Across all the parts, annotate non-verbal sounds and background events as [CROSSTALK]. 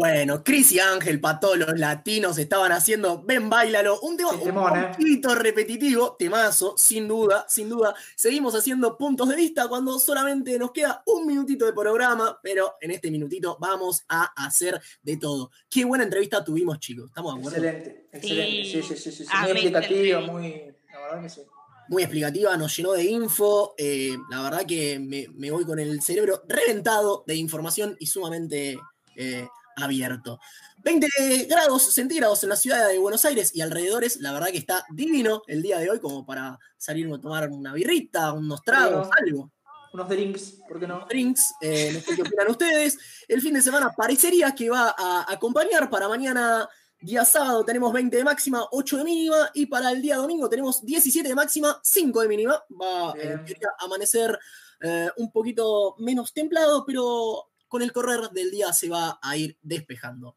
Bueno, Chris y Ángel, para todos los latinos, estaban haciendo Ven, bailalo. Un tema un temón, poquito repetitivo, temazo, sin duda, sin duda. Seguimos haciendo puntos de vista cuando solamente nos queda un minutito de programa, pero en este minutito vamos a hacer de todo. Qué buena entrevista tuvimos, chicos. ¿Estamos de acuerdo? Excelente, excelente. Sí, sí, sí. sí, Ah, Muy explicativa, muy. La verdad que sí. muy explicativa, nos llenó de info. eh, la verdad que me, me voy con el cerebro reventado de información y sumamente eh, abierto. 20 grados centígrados en la ciudad de Buenos Aires y alrededores. La verdad que está divino el día de hoy como para salir a tomar una birrita, unos tragos, algo. Unos drinks, ¿por qué no? Drinks, eh, no sé qué opinan ustedes. El fin de semana parecería que va a acompañar para mañana. Día sábado tenemos 20 de máxima, 8 de mínima, y para el día domingo tenemos 17 de máxima, 5 de mínima. Va teoría, a amanecer eh, un poquito menos templado, pero con el correr del día se va a ir despejando.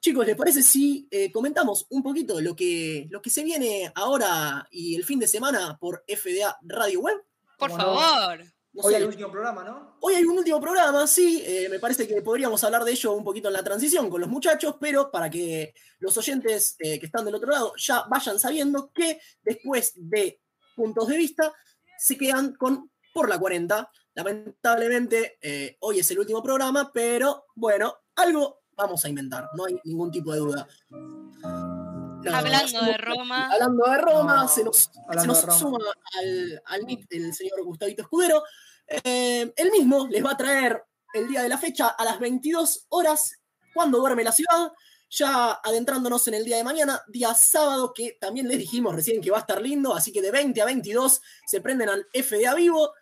Chicos, ¿les parece si eh, comentamos un poquito lo que, lo que se viene ahora y el fin de semana por FDA Radio Web? Por no. favor. No Hoy sé, el último programa, ¿no? Hoy hay un último programa, sí, eh, me parece que podríamos hablar de ello un poquito en la transición con los muchachos, pero para que los oyentes eh, que están del otro lado ya vayan sabiendo que después de puntos de vista se quedan con por la 40. Lamentablemente, eh, hoy es el último programa, pero bueno, algo vamos a inventar, no hay ningún tipo de duda. Hablando de Roma. Hablando de Roma, No, se nos, se hablando nos de Roma. suma al, al el señor Gustavito Escudero. Eh, él mismo les va a traer el día de la fecha a las 22 horas, cuando duerme la ciudad, ya adentrándonos en el día de mañana, día sábado, que también les dijimos recién que va a estar lindo, así que de 20 a 22 se prenden al FDA Vivo,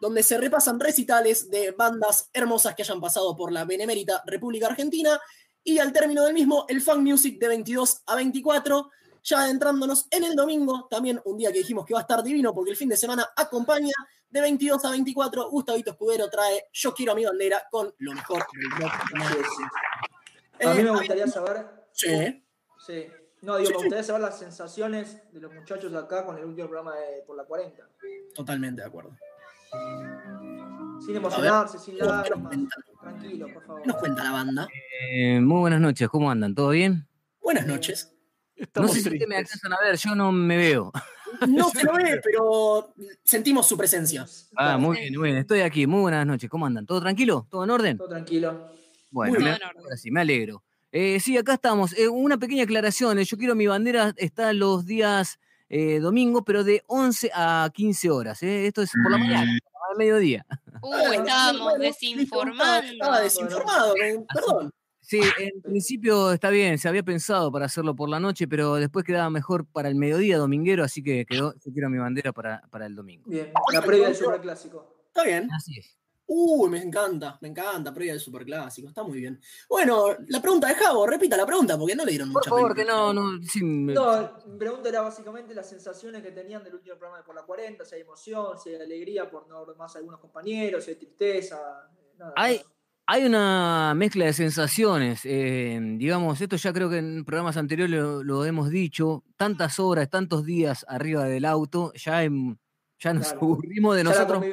donde se repasan recitales de bandas hermosas que hayan pasado por la Benemérita República Argentina, y al término del mismo, el Fan Music de 22 a 24, ya adentrándonos en el domingo, también un día que dijimos que va a estar divino porque el fin de semana acompaña de 22 a 24. Gustavito Escudero trae Yo quiero a mi bandera con lo mejor del rock. A mí Eh, me gustaría saber. Sí. Sí. No, digo, Sí, me sí. gustaría saber las sensaciones de los muchachos acá con el último programa de Por la 40. Totalmente de acuerdo. Sin emocionarse, sin ¿qué nos lágrimas. Tranquilo, por favor. ¿Qué nos cuenta la banda? Eh, muy buenas noches, ¿cómo andan? ¿Todo bien? Buenas noches. no sé si ustedes me alcanzan a ver, yo no me veo. No se lo ve, pero sentimos su presencia. Ah, muy bien, muy bien, estoy aquí. Muy buenas noches, ¿cómo andan? ¿Todo tranquilo? ¿Todo en orden? Todo tranquilo. Bueno, Muy me, ahora sí, me alegro. Eh, sí, acá estamos. Eh, una pequeña aclaración. eh, Yo quiero mi bandera, está los días eh, domingo, pero de 11 a 15 horas. eh. Esto es por la mañana, al mediodía. Uh, [LAUGHS] estábamos desinformando. Estaba desinformado, perdón. Sí, en principio está bien, se había pensado para hacerlo por la noche, pero después quedaba mejor para el mediodía dominguero, así que quedó, yo quiero mi bandera para, para el domingo. Bien. La previa del superclásico. Está bien. Así es. Uy, me encanta, me encanta, previa del superclásico, está muy bien. Bueno, la pregunta de Javo, repita la pregunta, porque no le dieron Por mucha favor, que no, no, sí, me- No, mi pregunta era básicamente las sensaciones que tenían del último programa de Por la 40, si hay emoción, si hay alegría por no ver más a algunos compañeros, si hay tristeza. eh, Nada, Hay-. Hay una mezcla de sensaciones, eh, digamos, esto ya creo que en programas anteriores lo, lo hemos dicho, tantas horas, tantos días arriba del auto, ya, em- ya nos Claro. aburrimos de Ya la nosotros.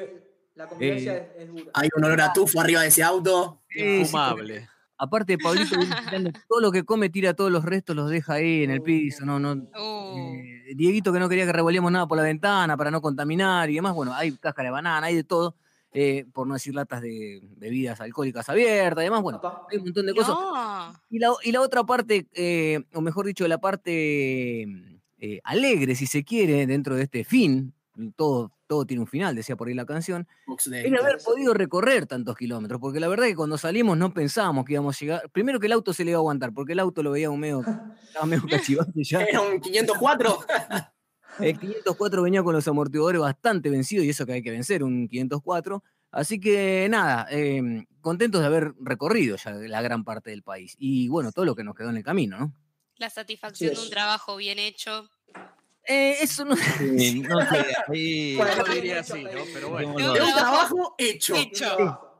La convivencia Eh, es, es dura. Hay un olor a tufo arriba de ese auto. Sí, sí, Infumable. Aparte, Pablito [LAUGHS] todo lo que come, tira todos los restos, los deja ahí en el piso, no, no, Uh, Eh, Dieguito que no quería que revolviéramos nada por la ventana para no contaminar y demás. Bueno, hay cáscara de banana, hay de todo, eh, por no decir latas de bebidas alcohólicas abiertas y demás. Bueno, hay un montón de cosas. no. Y la, y la otra parte, eh, o mejor dicho, la parte eh, alegre, si se quiere, dentro de este fin, todo, todo tiene un final, decía por ahí la canción, es haber podido recorrer tantos kilómetros, porque la verdad es que cuando salimos no pensábamos que íbamos a llegar. Primero que el auto se le iba a aguantar, porque el auto lo veía un medio, [LAUGHS] estaba medio cachivache ya. Era un 504. [LAUGHS] El 504 venía con los amortiguadores bastante vencidos y eso que hay que vencer, un 504. Así que nada, eh, contentos de haber recorrido ya la gran parte del país. Y bueno, todo lo que nos quedó en el camino, ¿no? La satisfacción de un trabajo bien hecho. Eh, eso no. Sí, no sé, [LAUGHS] ahí Bueno, yo diría sí, así, ¿no? sí. Pero bueno. No. un trabajo hecho.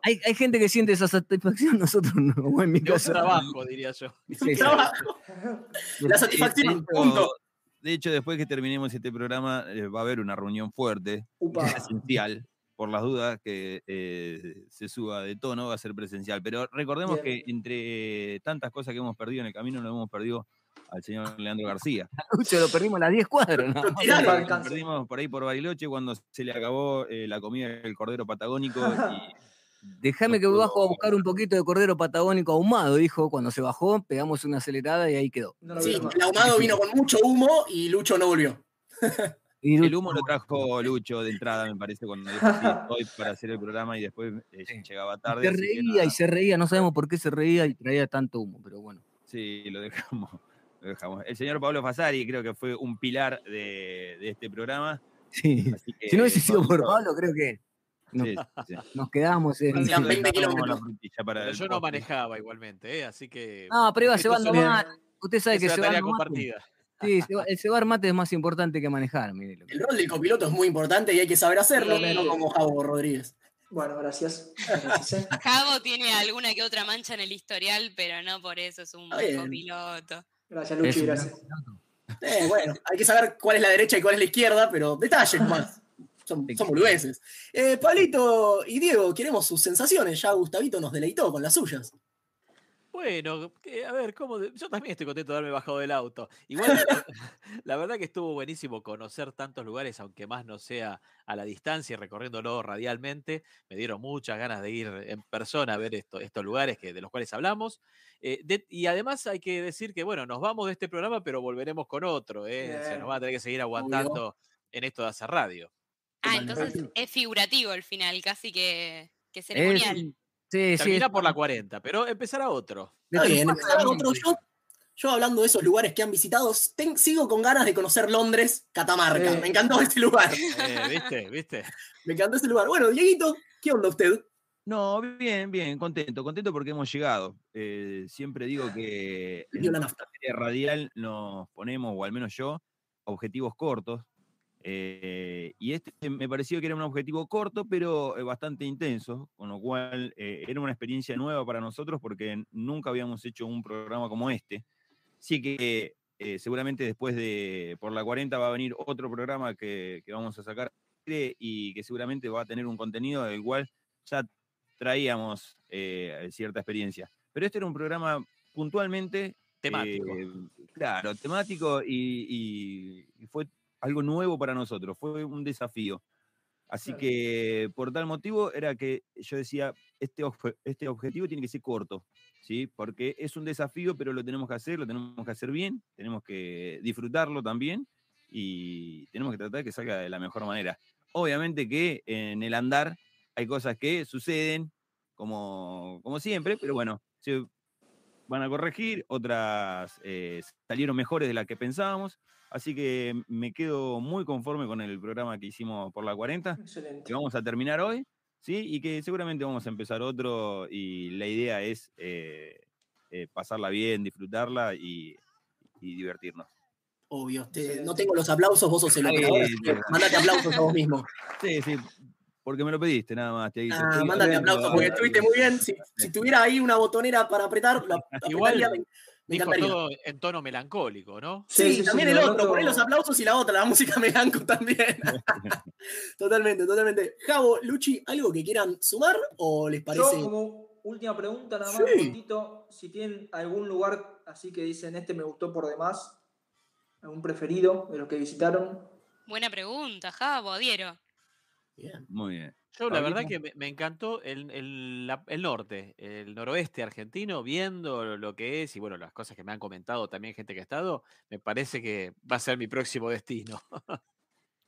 Hay, hay gente que siente esa satisfacción, [LAUGHS] nosotros no. en mi De un caso. trabajo, diría yo. Sí, Un sí. trabajo. La satisfacción. De hecho, Punto. de hecho, después que terminemos este programa, eh, va a haber una reunión fuerte, Upa. esencial, por las dudas que eh, se suba de tono, va a ser presencial. Pero recordemos Bien. que entre tantas cosas que hemos perdido en el camino, nos hemos perdido al señor Leandro García. [LAUGHS] Lucho, lo perdimos a las 10 cuadras. ¿no? [LAUGHS] Lo Claro. perdimos por ahí por Bariloche cuando se le acabó eh, la comida del cordero patagónico y [LAUGHS] Déjame que No bajo a buscar un poquito de cordero patagónico ahumado, dijo. Cuando se bajó, pegamos una acelerada y ahí quedó. No Sí, más. el ahumado vino con mucho humo y Lucho no volvió. Y el humo lo trajo Lucho de entrada, me parece, cuando dijo sí, para hacer el programa y después eh, llegaba y tarde. se reía y se reía, no sabemos por qué se reía y traía tanto humo, pero bueno. Sí, lo dejamos, lo dejamos. El señor Pablo Fasari creo que fue un pilar de, de este programa. Sí. que, Si no hubiese sido por Pablo, creo que nos, sí, sí. nos quedamos en. Hacían Le 20 sacamos la kilómetros. Pero yo no manejaba igualmente, ¿eh? así que. No, pero iba es una- mate. Usted sabe es que tarea va compartida. Sí, el cebar mate es más importante que manejar, mire. lo que- El rol del copiloto es muy importante y hay que saber hacerlo, Sí. no como Javo Rodríguez. Bueno, gracias. Gracias, eh. Javo tiene alguna que otra mancha en el historial, pero no por eso es un buen copiloto. Gracias, Luchi, gracias. Eh, bueno, hay que saber cuál es la derecha y cuál es la izquierda, pero detalles más. Son, son boludeces. Eh, Pablito y Diego, queremos sus sensaciones. Ya Gustavito nos deleitó con las suyas. Bueno, que- a ver, ¿cómo de- yo también estoy contento de haberme bajado del auto. Igual, la verdad [LAUGHS] que estuvo buenísimo conocer tantos lugares, aunque más no sea a la distancia y recorriéndolo radialmente. Me dieron muchas ganas de ir en persona a ver esto- estos lugares que, de los cuales hablamos. Eh, de- y además hay que decir que, bueno, nos vamos de este programa, pero volveremos con otro. ¿eh? Se Bien. nos va a tener que seguir aguantando en esto de hacer radio. Ah, entonces es figurativo el final, casi que, que Es- ceremonial. sí, sí. Termina es- por la 40, pero empezará otro. Está bien, empezar otro. Yo, yo hablando de esos lugares que han visitado, ten- sigo con ganas de conocer Londres, Catamarca. Eh. Me encantó ese lugar. Eh, ¿Viste? ¿Viste? [LAUGHS] Me encantó ese lugar. Bueno, Dieguito, ¿qué onda usted? No, bien, bien, contento, contento porque hemos llegado. Eh, siempre digo que en la serie radial nos ponemos, o al menos yo, objetivos cortos. Eh, y este me pareció que era un objetivo corto, pero eh, bastante intenso, con lo cual eh, era una experiencia nueva para nosotros porque nunca habíamos hecho un programa como este. Sí que eh, seguramente después de por la 40 va a venir otro programa que, que vamos a sacar y que seguramente va a tener un contenido del cual ya traíamos cierta experiencia. Pero este era un programa puntualmente Temático. claro, temático y, y- y fue algo nuevo para nosotros, fue un desafío. Así Claro. que por tal motivo era que yo decía, este, este objetivo tiene que ser corto, ¿sí? Porque es un desafío, pero lo tenemos que hacer, lo tenemos que hacer bien, tenemos que disfrutarlo también y tenemos que tratar de que salga de la mejor manera. Obviamente que en el andar hay cosas que suceden, como, como siempre, pero bueno, se van a corregir, otras eh, salieron mejores de las que pensábamos, así que me quedo muy conforme con el programa que hicimos por la 40, Excelente. que vamos a terminar hoy, ¿sí? Y que seguramente vamos a empezar otro y la idea es eh, eh, pasarla bien, disfrutarla y, y divertirnos. Obvio, te- no tengo los aplausos, vos sos el operador, mandate aplausos a vos mismo. [LAUGHS] Sí, sí, porque me lo pediste nada más. Te Ah, mándate aplausos porque estuviste muy bien. Si, si tuviera ahí una botonera para apretar, la [LAUGHS] Igual, me, Dijo encantaría. todo en tono melancólico, ¿no? Sí, también sí, el otro, poné los aplausos y la otra, la música [LAUGHS] melanco también. [LAUGHS] totalmente, totalmente. Javo, Luchi, ¿algo que quieran sumar o les parece? Yo, como última pregunta, nada más, Sí. cortito, si tienen algún lugar así que dicen este me gustó por demás, algún preferido de los que visitaron. Buena pregunta, Javo, Diero. Bien. Muy bien. Yo la verdad que me, me encantó el, el- la- el norte, el noroeste argentino, viendo lo que es y bueno, las cosas que me han comentado también gente que ha estado, me parece que va a ser mi próximo destino. [LAUGHS]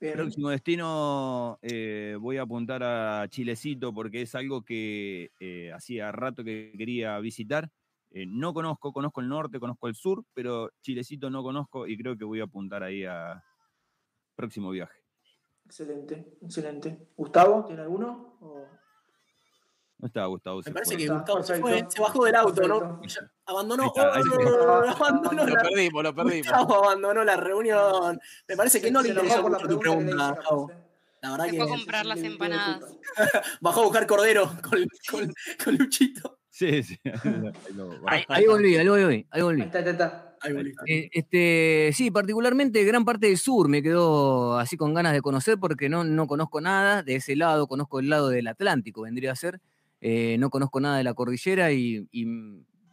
Bien. Próximo destino, eh, voy a apuntar a Chilecito porque es algo que eh, hacía rato que quería visitar. Eh, no conozco, conozco el norte, conozco el sur, pero Chilecito no conozco y creo que voy a apuntar ahí a próximo viaje. Excelente, excelente. ¿Gustavo, tiene alguno? O- No está Gustavo. se Me parece fue. que Gustavo se fue, se bajó del auto, ¿no? [LAUGHS] Abandonó, Lo la, perdimos, lo perdimos. Gustavo abandonó la reunión. Me parece que no le Se interesó por la mucho tu pregunta eh. La verdad Se que fue a comprar las empanadas. [LAUGHS] bajó a buscar cordero con, con, con Luchito. Sí, sí. [LAUGHS] ahí lo- Ahí, ahí volví, ahí volví, ahí Ahí volví. está, ahí está. Eh, este, sí, particularmente gran parte del sur me quedó así con ganas de conocer porque no, no conozco nada de ese lado, conozco el lado del Atlántico, vendría a ser. Eh, no conozco nada de la cordillera y, y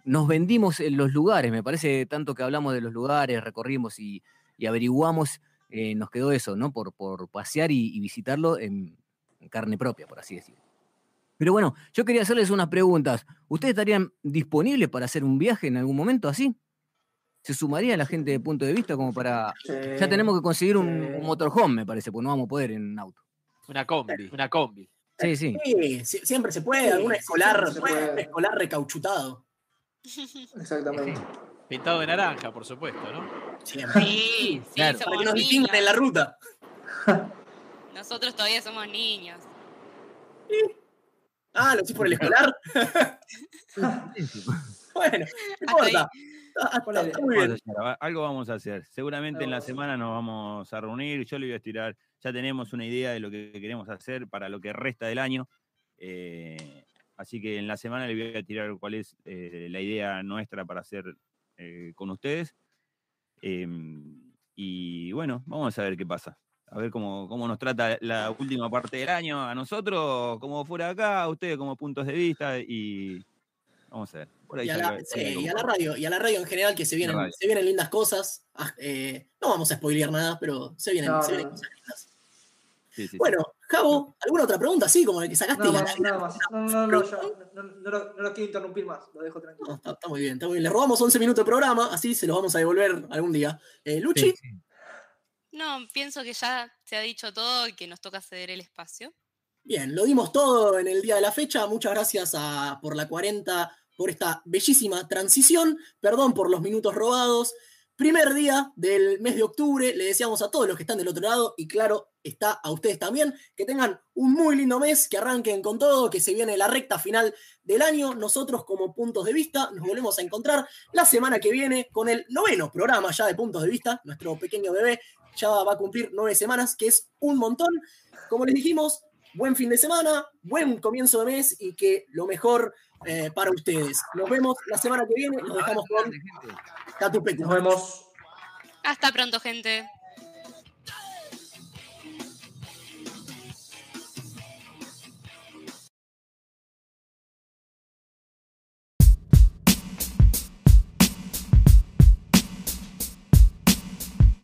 nos vendimos en los lugares. Me parece tanto que hablamos de los lugares, recorrimos y, y averiguamos, eh, nos quedó eso, ¿no? Por, por pasear y, y visitarlo en, en carne propia, por así decirlo. Pero bueno, yo quería hacerles unas preguntas. ¿Ustedes estarían disponibles para hacer un viaje en algún momento así? ¿Se sumaría la gente de punto de vista como para... Ya tenemos que conseguir un, un motorhome, me parece, porque no vamos a poder en auto. Una combi, una combi. Sí, sí. Sí, siempre se puede, Sí, algún escolar, siempre se puede. un escolar recauchutado. Exactamente. Pintado de naranja, por supuesto, ¿no? Siempre. Sí, sí, [LAUGHS] Claro. Para que nos distingan en la ruta. [LAUGHS] Nosotros todavía somos niños. Ah, lo hice por el [LAUGHS] escolar. Bueno, no importa. [LAUGHS] muy bien. algo vamos a hacer. Seguramente en la semana nos vamos a reunir. Yo le voy a estirar. Ya tenemos una idea de lo que queremos hacer para lo que resta del año. eh, así que en la semana le voy a tirar cuál es eh, la idea nuestra para hacer eh, con ustedes. Em, y bueno, vamos a ver qué pasa. A ver cómo, cómo nos trata la última parte del año a nosotros, como fuera acá, a ustedes como puntos de vista. Y vamos a ver. Por ahí Y a, la, y a la radio, y a la radio en general que se vienen, se vienen lindas cosas. Ah, eh, no vamos a spoilear nada, pero se vienen, No, se vienen no. cosas lindas. Sí, sí. Bueno, Javo, ¿alguna otra pregunta? Sí, como la que sacaste Nada la más, nada más. No, no, no, no, no, lo- no lo quiero interrumpir más, lo dejo tranquilo. No, está, está muy bien, está muy bien. Le robamos 11 minutos de programa, así se los vamos a devolver algún día. Eh, Luchi, Sí, sí. No, pienso que ya se ha dicho todo y que nos toca ceder el espacio. bien, lo dimos todo en el día de la fecha. Muchas gracias a, por la 40, por esta bellísima transición. Perdón por los minutos robados. Primer día del mes de octubre, le deseamos a todos los que están del otro lado y claro, está a ustedes también, que tengan un muy lindo mes, que arranquen con todo, que se viene la recta final del año. Nosotros como puntos de vista nos volvemos a encontrar la semana que viene con el noveno programa ya de puntos de vista. Nuestro pequeño bebé ya va a cumplir nueve semanas, que es un montón. Como les dijimos, buen fin de semana, buen comienzo de mes y que lo mejor eh, para ustedes. Nos vemos la semana que viene, nos dejamos con Tatu. Nos vemos. Hasta pronto, gente.